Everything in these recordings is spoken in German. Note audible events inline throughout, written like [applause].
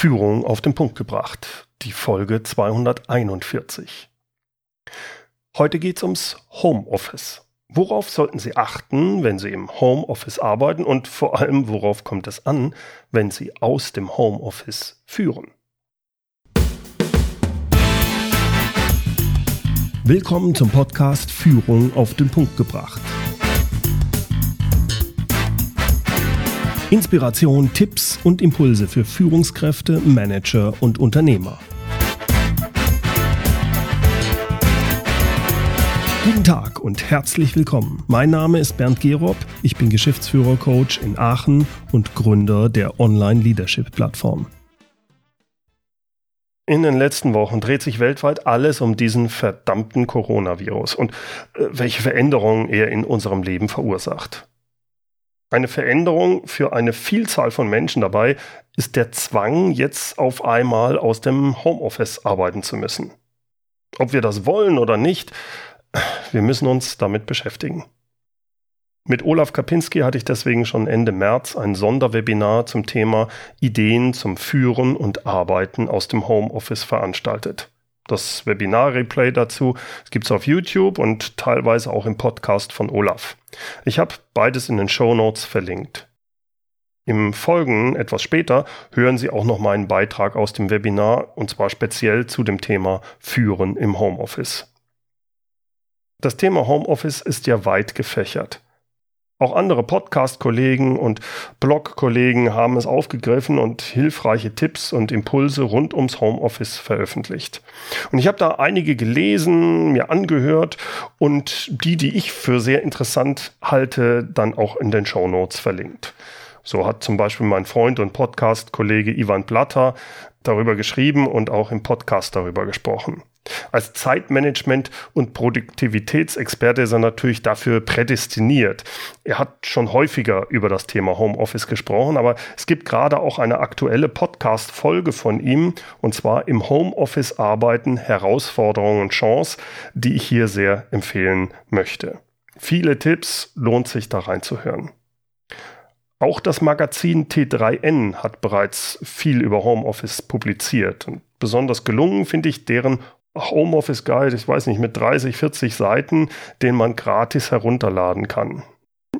Führung auf den Punkt gebracht, die Folge 241. Heute geht's ums Homeoffice. Worauf sollten Sie achten, wenn Sie im Homeoffice arbeiten und vor allem worauf kommt es an, wenn Sie aus dem Homeoffice führen? Willkommen zum Podcast Führung auf den Punkt gebracht. Inspiration, Tipps und Impulse für Führungskräfte, Manager und Unternehmer. Guten Tag und herzlich willkommen. Mein Name ist Bernd Gerob, ich bin Geschäftsführer-Coach in Aachen und Gründer der Online-Leadership-Plattform. In den letzten Wochen dreht sich weltweit alles um diesen verdammten Coronavirus und äh, welche Veränderungen er in unserem Leben verursacht. Eine Veränderung für eine Vielzahl von Menschen dabei ist der Zwang, jetzt auf einmal aus dem Homeoffice arbeiten zu müssen. Ob wir das wollen oder nicht, wir müssen uns damit beschäftigen. Mit Olaf Kapinski hatte ich deswegen schon Ende März ein Sonderwebinar zum Thema Ideen zum Führen und Arbeiten aus dem Homeoffice veranstaltet. Das Webinar-Replay dazu gibt es auf YouTube und teilweise auch im Podcast von Olaf. Ich habe beides in den Show Notes verlinkt. Im Folgen etwas später hören Sie auch noch meinen Beitrag aus dem Webinar und zwar speziell zu dem Thema Führen im Homeoffice. Das Thema Homeoffice ist ja weit gefächert. Auch andere Podcast-Kollegen und Blog-Kollegen haben es aufgegriffen und hilfreiche Tipps und Impulse rund ums Homeoffice veröffentlicht. Und ich habe da einige gelesen, mir angehört und die, die ich für sehr interessant halte, dann auch in den Show Notes verlinkt. So hat zum Beispiel mein Freund und Podcast-Kollege Ivan Blatter darüber geschrieben und auch im Podcast darüber gesprochen. Als Zeitmanagement- und Produktivitätsexperte ist er natürlich dafür prädestiniert. Er hat schon häufiger über das Thema Homeoffice gesprochen, aber es gibt gerade auch eine aktuelle Podcast-Folge von ihm, und zwar im Homeoffice arbeiten, Herausforderungen und Chance, die ich hier sehr empfehlen möchte. Viele Tipps lohnt sich da reinzuhören. Auch das Magazin T3N hat bereits viel über Homeoffice publiziert. Und besonders gelungen finde ich deren Homeoffice Guide, ich weiß nicht, mit 30, 40 Seiten, den man gratis herunterladen kann.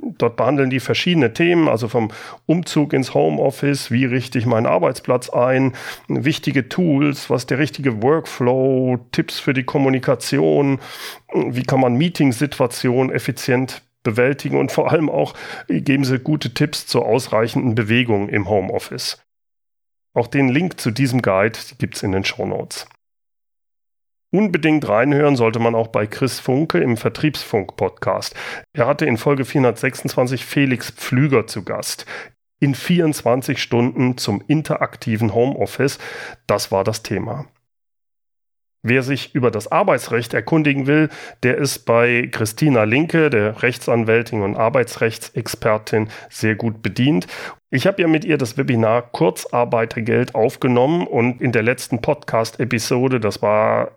Dort behandeln die verschiedene Themen, also vom Umzug ins Homeoffice, wie richte ich meinen Arbeitsplatz ein, wichtige Tools, was der richtige Workflow, Tipps für die Kommunikation, wie kann man Meetingsituationen effizient bewältigen und vor allem auch geben sie gute Tipps zur ausreichenden Bewegung im Homeoffice. Auch den Link zu diesem Guide gibt es in den Show Notes. Unbedingt reinhören sollte man auch bei Chris Funke im Vertriebsfunk-Podcast. Er hatte in Folge 426 Felix Pflüger zu Gast. In 24 Stunden zum interaktiven Homeoffice. Das war das Thema. Wer sich über das Arbeitsrecht erkundigen will, der ist bei Christina Linke, der Rechtsanwältin und Arbeitsrechtsexpertin, sehr gut bedient. Ich habe ja mit ihr das Webinar Kurzarbeitergeld aufgenommen und in der letzten Podcast-Episode, das war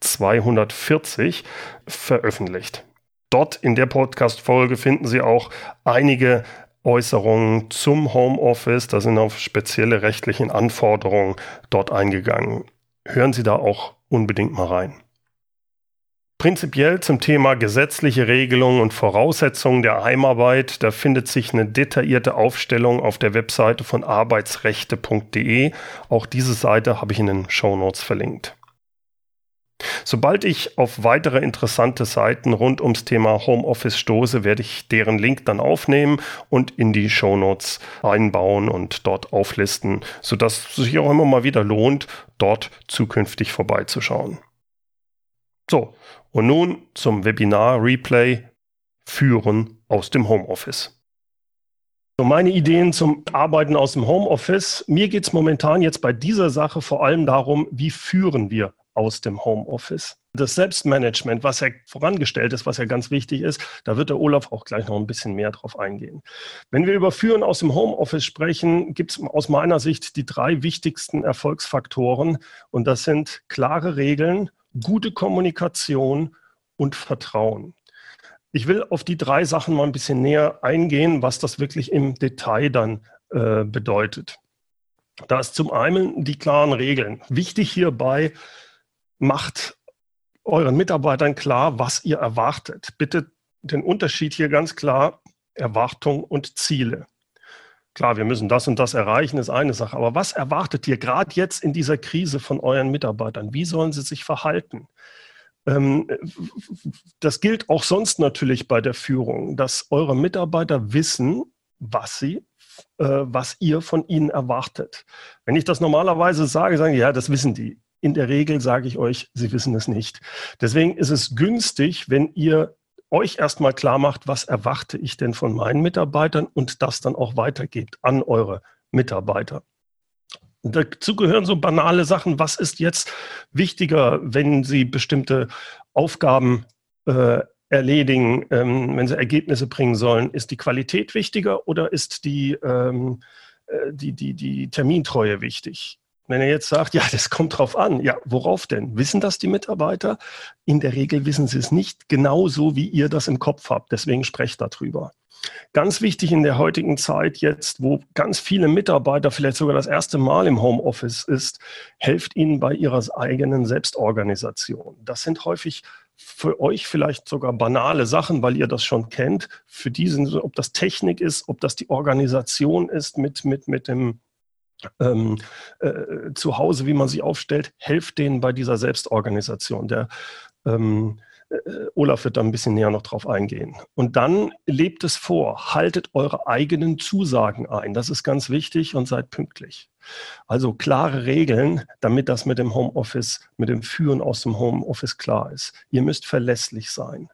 240, veröffentlicht. Dort in der Podcast-Folge finden Sie auch einige Äußerungen zum Homeoffice. Da sind auf spezielle rechtliche Anforderungen dort eingegangen. Hören Sie da auch unbedingt mal rein. Prinzipiell zum Thema gesetzliche Regelungen und Voraussetzungen der Heimarbeit, da findet sich eine detaillierte Aufstellung auf der Webseite von arbeitsrechte.de. Auch diese Seite habe ich in den Show Notes verlinkt. Sobald ich auf weitere interessante Seiten rund ums Thema Homeoffice stoße, werde ich deren Link dann aufnehmen und in die Show Notes einbauen und dort auflisten, sodass es sich auch immer mal wieder lohnt, dort zukünftig vorbeizuschauen. So, und nun zum Webinar-Replay Führen aus dem Homeoffice. So, meine Ideen zum Arbeiten aus dem Homeoffice. Mir geht es momentan jetzt bei dieser Sache vor allem darum, wie führen wir aus dem Homeoffice. Das Selbstmanagement, was ja vorangestellt ist, was ja ganz wichtig ist, da wird der Olaf auch gleich noch ein bisschen mehr drauf eingehen. Wenn wir über Führen aus dem Homeoffice sprechen, gibt es aus meiner Sicht die drei wichtigsten Erfolgsfaktoren und das sind klare Regeln, gute Kommunikation und Vertrauen. Ich will auf die drei Sachen mal ein bisschen näher eingehen, was das wirklich im Detail dann äh, bedeutet. Da ist zum einen die klaren Regeln. Wichtig hierbei, macht euren Mitarbeitern klar, was ihr erwartet. Bitte den Unterschied hier ganz klar, Erwartung und Ziele. Klar, wir müssen das und das erreichen, ist eine Sache. Aber was erwartet ihr gerade jetzt in dieser Krise von euren Mitarbeitern? Wie sollen sie sich verhalten? Ähm, das gilt auch sonst natürlich bei der Führung, dass eure Mitarbeiter wissen, was sie, äh, was ihr von ihnen erwartet. Wenn ich das normalerweise sage, sagen die, ja, das wissen die. In der Regel sage ich euch, sie wissen es nicht. Deswegen ist es günstig, wenn ihr euch erstmal klar macht, was erwarte ich denn von meinen Mitarbeitern und das dann auch weitergebt an eure Mitarbeiter. Dazu gehören so banale Sachen. Was ist jetzt wichtiger, wenn Sie bestimmte Aufgaben äh, erledigen, ähm, wenn Sie Ergebnisse bringen sollen? Ist die Qualität wichtiger oder ist die, ähm, äh, die, die, die Termintreue wichtig? Wenn er jetzt sagt, ja, das kommt drauf an, ja, worauf denn? Wissen das die Mitarbeiter? In der Regel wissen sie es nicht genauso, wie ihr das im Kopf habt. Deswegen sprecht darüber. Ganz wichtig in der heutigen Zeit jetzt, wo ganz viele Mitarbeiter vielleicht sogar das erste Mal im Homeoffice ist, helft ihnen bei ihrer eigenen Selbstorganisation. Das sind häufig für euch vielleicht sogar banale Sachen, weil ihr das schon kennt. Für die sind, ob das Technik ist, ob das die Organisation ist mit, mit, mit dem ähm, äh, zu Hause, wie man sich aufstellt, helft denen bei dieser Selbstorganisation. Der ähm, äh, Olaf wird da ein bisschen näher noch drauf eingehen. Und dann lebt es vor, haltet eure eigenen Zusagen ein. Das ist ganz wichtig und seid pünktlich. Also klare Regeln, damit das mit dem Homeoffice, mit dem Führen aus dem Homeoffice klar ist. Ihr müsst verlässlich sein.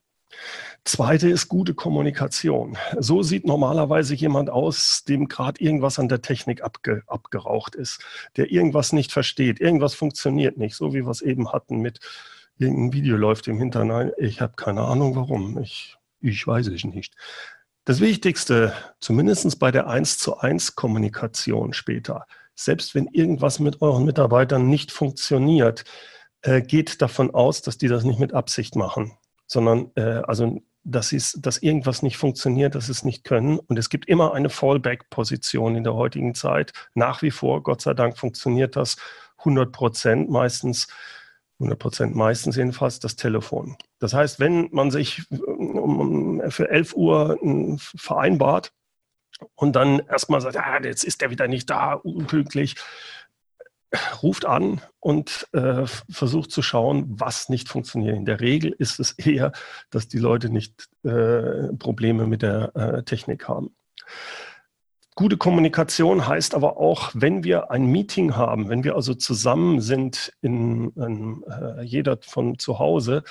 Zweite ist gute Kommunikation. So sieht normalerweise jemand aus, dem gerade irgendwas an der Technik abge, abgeraucht ist, der irgendwas nicht versteht, irgendwas funktioniert nicht, so wie wir es eben hatten mit irgendein Video läuft im Hintergrund. Ich habe keine Ahnung warum. Ich, ich weiß es nicht. Das Wichtigste, zumindest bei der 1 zu 1 Kommunikation später, selbst wenn irgendwas mit euren Mitarbeitern nicht funktioniert, äh, geht davon aus, dass die das nicht mit Absicht machen, sondern äh, also dass, dass irgendwas nicht funktioniert, dass sie es nicht können. Und es gibt immer eine Fallback-Position in der heutigen Zeit. Nach wie vor, Gott sei Dank, funktioniert das 100 Prozent meistens. 100 Prozent meistens jedenfalls das Telefon. Das heißt, wenn man sich für 11 Uhr vereinbart und dann erstmal sagt, ah, jetzt ist der wieder nicht da, unpünktlich, ruft an und äh, versucht zu schauen, was nicht funktioniert. In der Regel ist es [laughs] eher, dass die Leute nicht äh, Probleme mit der äh, Technik haben. Gute Kommunikation heißt aber auch, wenn wir ein Meeting haben, wenn wir also zusammen sind, in, in äh, jeder von zu Hause,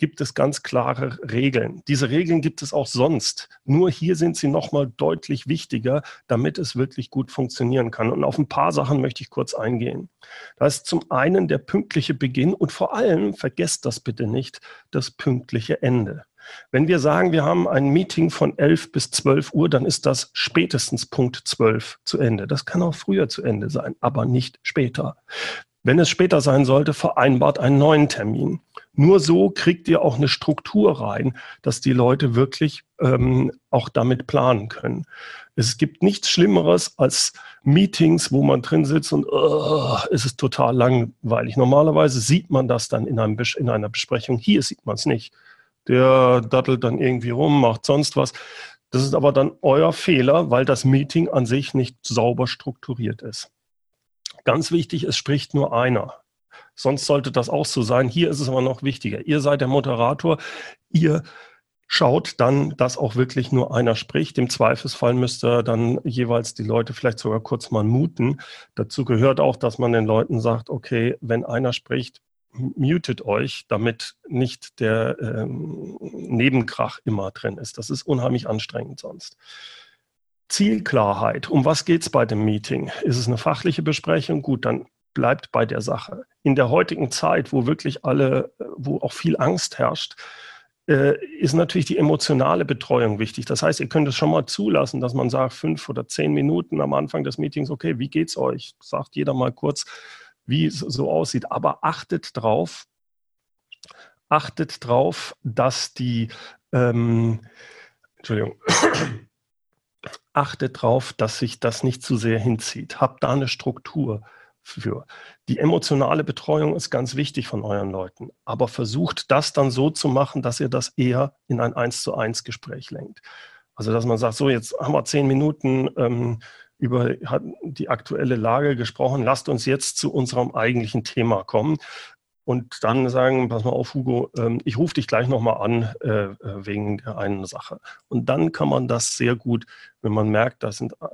gibt es ganz klare Regeln. Diese Regeln gibt es auch sonst. Nur hier sind sie nochmal deutlich wichtiger, damit es wirklich gut funktionieren kann. Und auf ein paar Sachen möchte ich kurz eingehen. Da ist zum einen der pünktliche Beginn und vor allem, vergesst das bitte nicht, das pünktliche Ende. Wenn wir sagen, wir haben ein Meeting von 11 bis 12 Uhr, dann ist das spätestens Punkt 12 zu Ende. Das kann auch früher zu Ende sein, aber nicht später. Wenn es später sein sollte, vereinbart einen neuen Termin. Nur so kriegt ihr auch eine Struktur rein, dass die Leute wirklich ähm, auch damit planen können. Es gibt nichts Schlimmeres als Meetings, wo man drin sitzt und uh, es ist total langweilig. Normalerweise sieht man das dann in, einem, in einer Besprechung. Hier sieht man es nicht. Der dattelt dann irgendwie rum, macht sonst was. Das ist aber dann euer Fehler, weil das Meeting an sich nicht sauber strukturiert ist. Ganz wichtig, es spricht nur einer. Sonst sollte das auch so sein. Hier ist es aber noch wichtiger. Ihr seid der Moderator. Ihr schaut dann, dass auch wirklich nur einer spricht. Im Zweifelsfall müsste dann jeweils die Leute vielleicht sogar kurz mal muten. Dazu gehört auch, dass man den Leuten sagt, okay, wenn einer spricht, mutet euch, damit nicht der ähm, Nebenkrach immer drin ist. Das ist unheimlich anstrengend sonst. Zielklarheit. Um was geht es bei dem Meeting? Ist es eine fachliche Besprechung? Gut, dann bleibt bei der Sache. In der heutigen Zeit, wo wirklich alle, wo auch viel Angst herrscht, äh, ist natürlich die emotionale Betreuung wichtig. Das heißt, ihr könnt es schon mal zulassen, dass man sagt, fünf oder zehn Minuten am Anfang des Meetings, okay, wie geht's euch? Sagt jeder mal kurz, wie es so aussieht. Aber achtet drauf, achtet drauf, dass die, ähm, Entschuldigung, achtet darauf, dass sich das nicht zu sehr hinzieht. Habt da eine Struktur für. Die emotionale Betreuung ist ganz wichtig von euren Leuten, aber versucht das dann so zu machen, dass ihr das eher in ein Eins zu eins Gespräch lenkt. Also dass man sagt, so jetzt haben wir zehn Minuten ähm, über die aktuelle Lage gesprochen, lasst uns jetzt zu unserem eigentlichen Thema kommen und dann sagen, pass mal auf, Hugo, ähm, ich rufe dich gleich nochmal an äh, äh, wegen der einen Sache. Und dann kann man das sehr gut, wenn man merkt, da sind äh,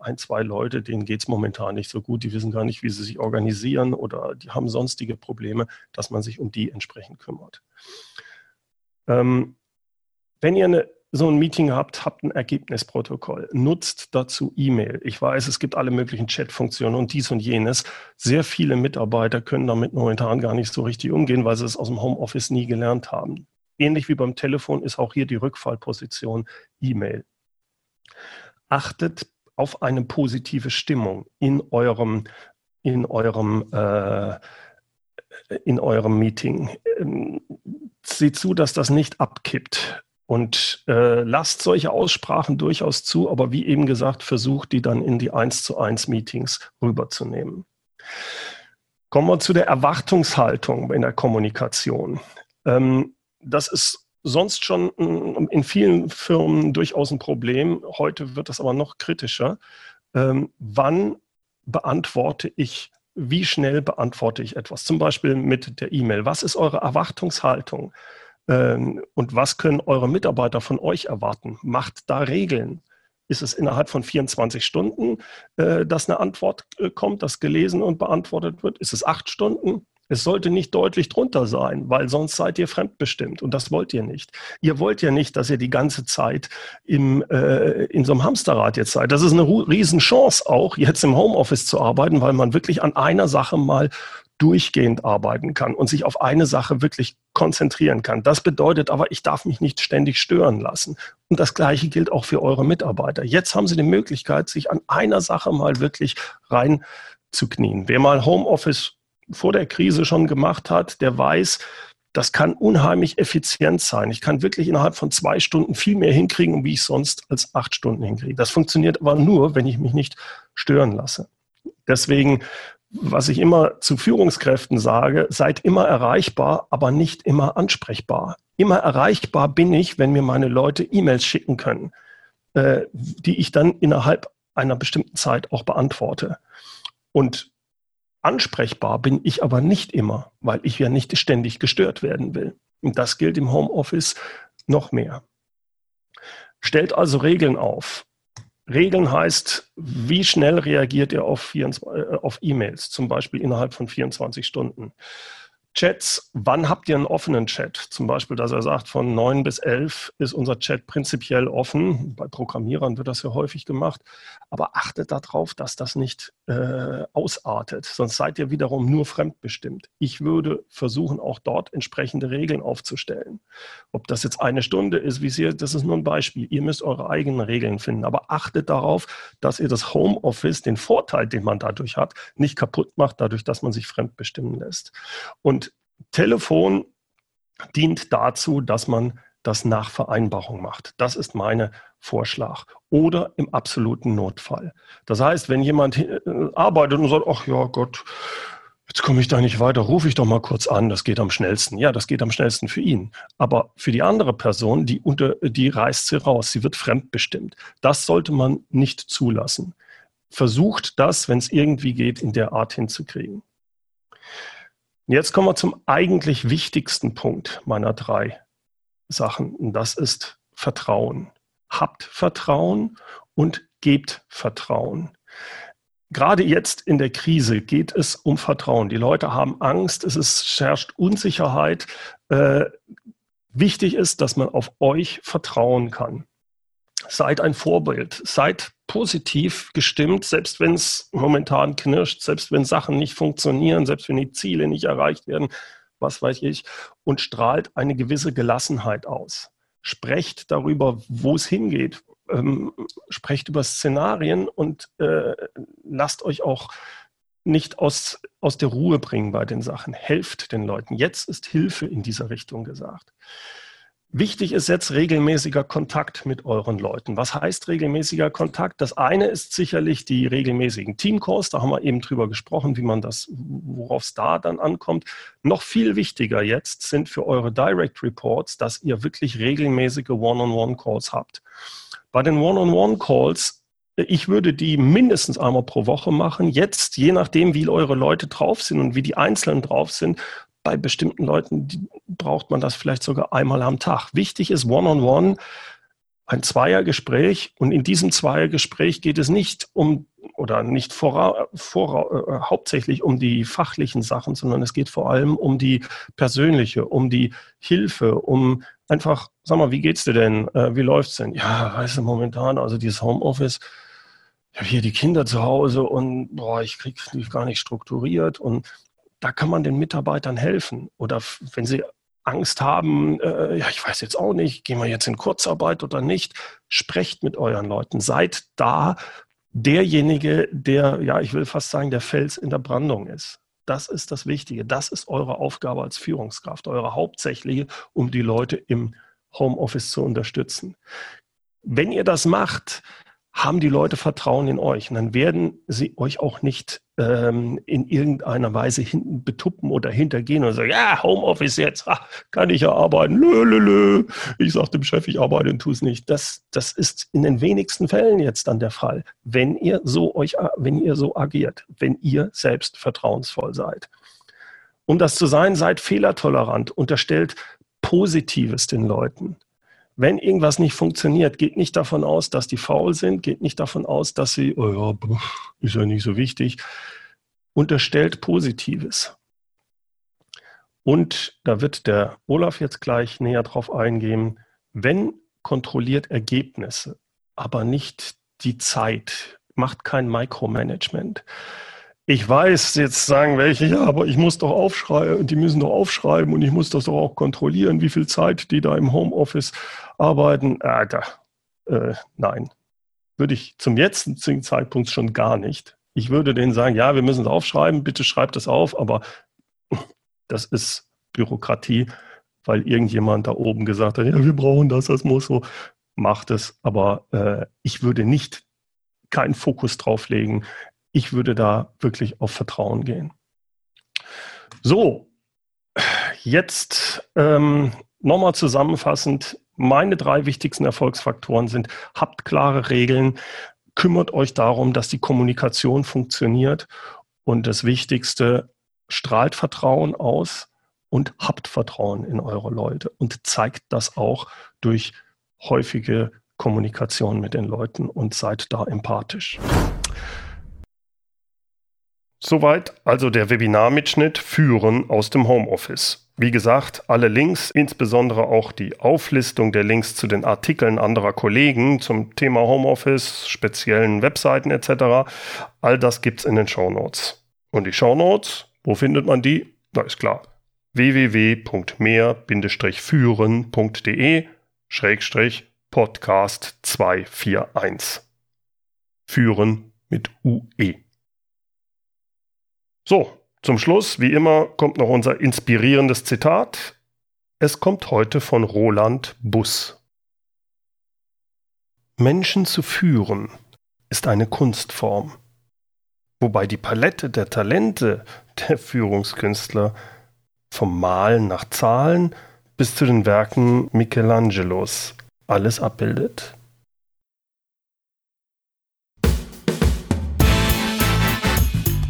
ein, zwei Leute, denen geht es momentan nicht so gut, die wissen gar nicht, wie sie sich organisieren oder die haben sonstige Probleme, dass man sich um die entsprechend kümmert. Ähm, wenn ihr eine so ein Meeting habt, habt ein Ergebnisprotokoll, nutzt dazu E-Mail. Ich weiß, es gibt alle möglichen Chat-Funktionen und dies und jenes. Sehr viele Mitarbeiter können damit momentan gar nicht so richtig umgehen, weil sie es aus dem Homeoffice nie gelernt haben. Ähnlich wie beim Telefon ist auch hier die Rückfallposition E-Mail. Achtet auf eine positive Stimmung in eurem, in eurem, äh, in eurem Meeting. Ähm, seht zu, dass das nicht abkippt und äh, lasst solche Aussprachen durchaus zu, aber wie eben gesagt, versucht die dann in die 1 zu 1 Meetings rüberzunehmen. Kommen wir zu der Erwartungshaltung in der Kommunikation. Ähm, das ist sonst schon in vielen Firmen durchaus ein Problem. Heute wird das aber noch kritischer. Ähm, wann beantworte ich, wie schnell beantworte ich etwas? Zum Beispiel mit der E-Mail. Was ist eure Erwartungshaltung? Ähm, und was können eure Mitarbeiter von euch erwarten? Macht da Regeln. Ist es innerhalb von 24 Stunden, äh, dass eine Antwort äh, kommt, dass gelesen und beantwortet wird? Ist es acht Stunden? Es sollte nicht deutlich drunter sein, weil sonst seid ihr fremdbestimmt und das wollt ihr nicht. Ihr wollt ja nicht, dass ihr die ganze Zeit im, äh, in so einem Hamsterrad jetzt seid. Das ist eine Riesenchance auch, jetzt im Homeoffice zu arbeiten, weil man wirklich an einer Sache mal durchgehend arbeiten kann und sich auf eine Sache wirklich konzentrieren kann. Das bedeutet aber, ich darf mich nicht ständig stören lassen. Und das Gleiche gilt auch für eure Mitarbeiter. Jetzt haben sie die Möglichkeit, sich an einer Sache mal wirklich reinzuknien. Wer mal Homeoffice vor der Krise schon gemacht hat, der weiß, das kann unheimlich effizient sein. Ich kann wirklich innerhalb von zwei Stunden viel mehr hinkriegen, wie ich sonst als acht Stunden hinkriege. Das funktioniert aber nur, wenn ich mich nicht stören lasse. Deswegen was ich immer zu Führungskräften sage, seid immer erreichbar, aber nicht immer ansprechbar. Immer erreichbar bin ich, wenn mir meine Leute E-Mails schicken können, äh, die ich dann innerhalb einer bestimmten Zeit auch beantworte. Und ansprechbar bin ich aber nicht immer, weil ich ja nicht ständig gestört werden will. Und das gilt im Homeoffice noch mehr. Stellt also Regeln auf. Regeln heißt, wie schnell reagiert ihr auf, äh, auf E-Mails, zum Beispiel innerhalb von 24 Stunden. Chats, wann habt ihr einen offenen Chat? Zum Beispiel, dass er sagt, von 9 bis 11 ist unser Chat prinzipiell offen. Bei Programmierern wird das ja häufig gemacht. Aber achtet darauf, dass das nicht äh, ausartet, sonst seid ihr wiederum nur fremdbestimmt. Ich würde versuchen, auch dort entsprechende Regeln aufzustellen. Ob das jetzt eine Stunde ist, wie Sie, das ist nur ein Beispiel. Ihr müsst eure eigenen Regeln finden. Aber achtet darauf, dass ihr das Homeoffice, den Vorteil, den man dadurch hat, nicht kaputt macht, dadurch, dass man sich fremdbestimmen lässt. Und Telefon dient dazu, dass man das nach Vereinbarung macht. Das ist mein Vorschlag. Oder im absoluten Notfall. Das heißt, wenn jemand äh, arbeitet und sagt, ach ja Gott, jetzt komme ich da nicht weiter, rufe ich doch mal kurz an, das geht am schnellsten. Ja, das geht am schnellsten für ihn. Aber für die andere Person, die, unter, die reißt sie raus, sie wird fremdbestimmt. Das sollte man nicht zulassen. Versucht das, wenn es irgendwie geht, in der Art hinzukriegen. Jetzt kommen wir zum eigentlich wichtigsten Punkt meiner drei Sachen. Und das ist Vertrauen. Habt Vertrauen und gebt Vertrauen. Gerade jetzt in der Krise geht es um Vertrauen. Die Leute haben Angst, es ist, herrscht Unsicherheit. Äh, wichtig ist, dass man auf euch vertrauen kann. Seid ein Vorbild, seid positiv gestimmt, selbst wenn es momentan knirscht, selbst wenn Sachen nicht funktionieren, selbst wenn die Ziele nicht erreicht werden, was weiß ich, und strahlt eine gewisse Gelassenheit aus. Sprecht darüber, wo es hingeht. Ähm, sprecht über Szenarien und äh, lasst euch auch nicht aus, aus der Ruhe bringen bei den Sachen. Helft den Leuten. Jetzt ist Hilfe in dieser Richtung gesagt. Wichtig ist jetzt regelmäßiger Kontakt mit euren Leuten. Was heißt regelmäßiger Kontakt? Das eine ist sicherlich die regelmäßigen Teamcalls. Da haben wir eben drüber gesprochen, wie man das, worauf es da dann ankommt. Noch viel wichtiger jetzt sind für eure Direct Reports, dass ihr wirklich regelmäßige One-on-One-Calls habt. Bei den One-on-One-Calls ich würde die mindestens einmal pro Woche machen. Jetzt, je nachdem, wie eure Leute drauf sind und wie die Einzelnen drauf sind, bei bestimmten Leuten braucht man das vielleicht sogar einmal am Tag. Wichtig ist One-on-One, -on -one, ein Zweiergespräch. Und in diesem Zweiergespräch geht es nicht um oder nicht vor, vor, äh, hauptsächlich um die fachlichen Sachen, sondern es geht vor allem um die persönliche, um die Hilfe, um einfach, sag mal, wie geht's dir denn? Äh, wie läuft's denn? Ja, weißt du, momentan, also dieses Homeoffice, ich habe hier die Kinder zu Hause und boah, ich kriege mich gar nicht strukturiert und da kann man den Mitarbeitern helfen. Oder wenn sie Angst haben, äh, ja, ich weiß jetzt auch nicht, gehen wir jetzt in Kurzarbeit oder nicht, sprecht mit euren Leuten. Seid da derjenige, der, ja, ich will fast sagen, der Fels in der Brandung ist. Das ist das Wichtige. Das ist eure Aufgabe als Führungskraft, eure hauptsächliche, um die Leute im Homeoffice zu unterstützen. Wenn ihr das macht, haben die Leute Vertrauen in euch. Und dann werden sie euch auch nicht ähm, in irgendeiner Weise hinten betuppen oder hintergehen und sagen, ja, Homeoffice jetzt, ach, kann ich ja arbeiten. Lö, lö, lö. Ich sage dem Chef, ich arbeite und tue es nicht. Das, das ist in den wenigsten Fällen jetzt dann der Fall, wenn ihr so euch, wenn ihr so agiert, wenn ihr selbst vertrauensvoll seid. Um das zu sein, seid fehlertolerant, unterstellt Positives den Leuten. Wenn irgendwas nicht funktioniert, geht nicht davon aus, dass die faul sind, geht nicht davon aus, dass sie, oh ja, ist ja nicht so wichtig. Unterstellt Positives. Und da wird der Olaf jetzt gleich näher drauf eingehen, wenn kontrolliert Ergebnisse, aber nicht die Zeit, macht kein Micromanagement. Ich weiß, jetzt sagen welche, ja, aber ich muss doch aufschreiben, die müssen doch aufschreiben und ich muss das doch auch kontrollieren, wie viel Zeit die da im Homeoffice arbeiten. Alter, äh, nein. Würde ich zum jetzigen Zeitpunkt schon gar nicht. Ich würde denen sagen, ja, wir müssen es aufschreiben, bitte schreibt es auf, aber [laughs] das ist Bürokratie, weil irgendjemand da oben gesagt hat, ja, wir brauchen das, das muss so. Macht es, aber äh, ich würde nicht keinen Fokus drauf legen ich würde da wirklich auf Vertrauen gehen. So, jetzt ähm, nochmal zusammenfassend. Meine drei wichtigsten Erfolgsfaktoren sind, habt klare Regeln, kümmert euch darum, dass die Kommunikation funktioniert und das Wichtigste, strahlt Vertrauen aus und habt Vertrauen in eure Leute und zeigt das auch durch häufige Kommunikation mit den Leuten und seid da empathisch. Soweit also der Webinarmitschnitt Führen aus dem Homeoffice. Wie gesagt, alle Links, insbesondere auch die Auflistung der Links zu den Artikeln anderer Kollegen zum Thema Homeoffice, speziellen Webseiten etc., all das gibt's in den Shownotes. Und die Shownotes, wo findet man die? Na ist klar. www.mehr-führen.de Podcast 241. Führen mit UE. So, zum Schluss, wie immer, kommt noch unser inspirierendes Zitat. Es kommt heute von Roland Buss. Menschen zu führen ist eine Kunstform, wobei die Palette der Talente der Führungskünstler vom Malen nach Zahlen bis zu den Werken Michelangelos alles abbildet.